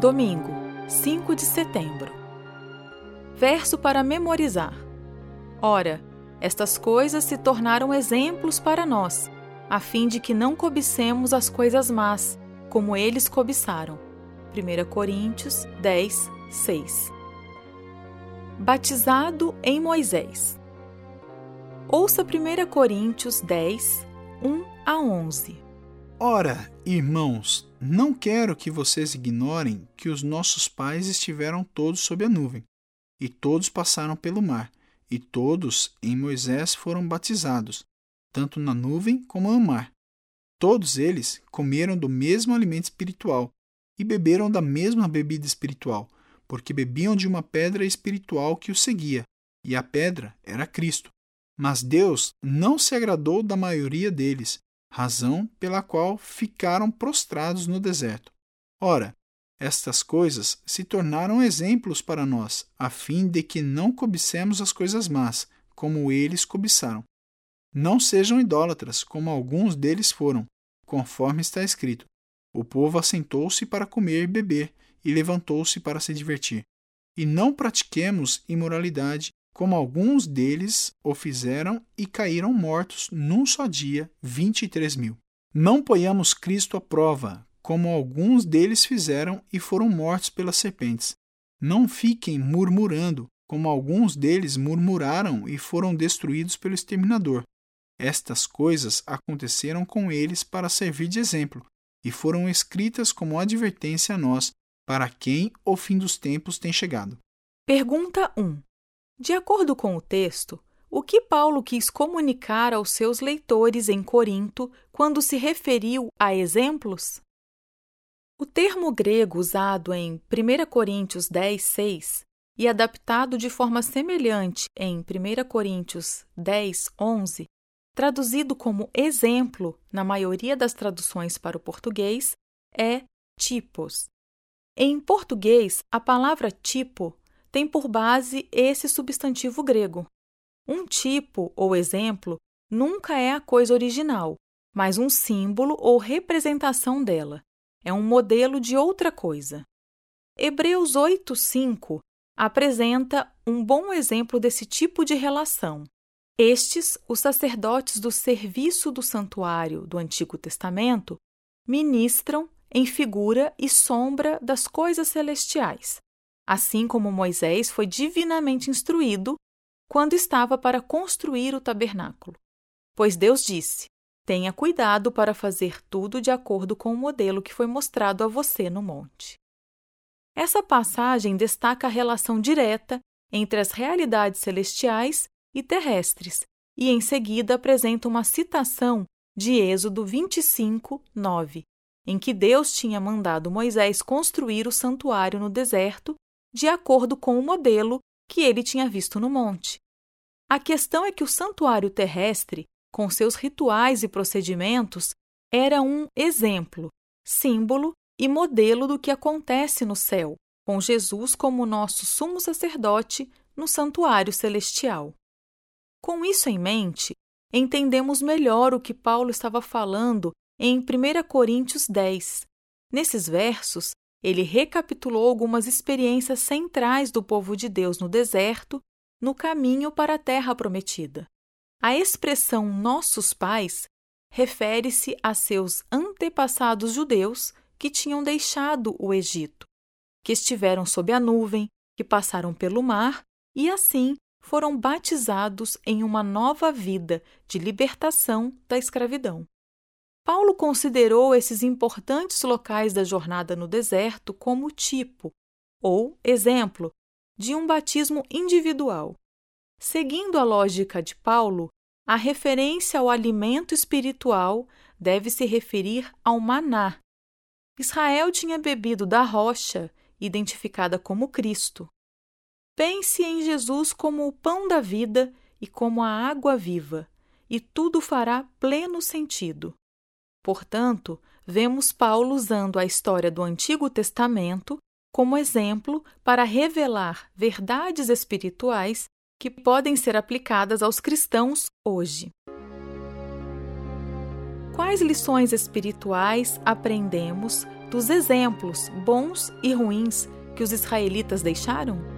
Domingo, 5 de setembro. Verso para memorizar. Ora, estas coisas se tornaram exemplos para nós, a fim de que não cobicemos as coisas más, como eles cobiçaram. 1 Coríntios 10, 6. Batizado em Moisés. Ouça 1 Coríntios 10, 1 a 11. Ora, irmãos, não quero que vocês ignorem que os nossos pais estiveram todos sob a nuvem, e todos passaram pelo mar, e todos em Moisés foram batizados, tanto na nuvem como no mar. Todos eles comeram do mesmo alimento espiritual e beberam da mesma bebida espiritual, porque bebiam de uma pedra espiritual que os seguia, e a pedra era Cristo. Mas Deus não se agradou da maioria deles, razão pela qual ficaram prostrados no deserto. Ora, estas coisas se tornaram exemplos para nós, a fim de que não cobicemos as coisas más, como eles cobiçaram. Não sejam idólatras, como alguns deles foram, conforme está escrito: O povo assentou-se para comer e beber, e levantou-se para se divertir. E não pratiquemos imoralidade, como alguns deles o fizeram e caíram mortos num só dia, 23 mil. Não ponhamos Cristo à prova, como alguns deles fizeram e foram mortos pelas serpentes. Não fiquem murmurando, como alguns deles murmuraram e foram destruídos pelo exterminador. Estas coisas aconteceram com eles para servir de exemplo, e foram escritas como advertência a nós, para quem o fim dos tempos tem chegado. Pergunta 1. De acordo com o texto, o que Paulo quis comunicar aos seus leitores em Corinto quando se referiu a exemplos? O termo grego usado em 1 Coríntios 10, 6 e adaptado de forma semelhante em 1 Coríntios 10, 11, traduzido como exemplo na maioria das traduções para o português, é tipos. Em português, a palavra tipo tem por base esse substantivo grego. Um tipo ou exemplo nunca é a coisa original, mas um símbolo ou representação dela. É um modelo de outra coisa. Hebreus 8:5 apresenta um bom exemplo desse tipo de relação. Estes, os sacerdotes do serviço do santuário do Antigo Testamento, ministram em figura e sombra das coisas celestiais, assim como Moisés foi divinamente instruído quando estava para construir o tabernáculo. Pois Deus disse: Tenha cuidado para fazer tudo de acordo com o modelo que foi mostrado a você no monte. Essa passagem destaca a relação direta entre as realidades celestiais e terrestres, e em seguida apresenta uma citação de Êxodo 25, 9, em que Deus tinha mandado Moisés construir o santuário no deserto de acordo com o modelo que ele tinha visto no monte. A questão é que o santuário terrestre, com seus rituais e procedimentos, era um exemplo, símbolo e modelo do que acontece no céu, com Jesus como nosso sumo sacerdote no santuário celestial. Com isso em mente, entendemos melhor o que Paulo estava falando em 1 Coríntios 10. Nesses versos, ele recapitulou algumas experiências centrais do povo de Deus no deserto, no caminho para a terra prometida. A expressão nossos pais refere-se a seus antepassados judeus que tinham deixado o Egito, que estiveram sob a nuvem, que passaram pelo mar e assim foram batizados em uma nova vida de libertação da escravidão. Paulo considerou esses importantes locais da jornada no deserto como tipo, ou exemplo, de um batismo individual. Seguindo a lógica de Paulo, a referência ao alimento espiritual deve se referir ao maná. Israel tinha bebido da rocha, identificada como Cristo. Pense em Jesus como o pão da vida e como a água viva, e tudo fará pleno sentido. Portanto, vemos Paulo usando a história do Antigo Testamento como exemplo para revelar verdades espirituais que podem ser aplicadas aos cristãos hoje. quais lições espirituais aprendemos dos exemplos bons e ruins que os israelitas deixaram?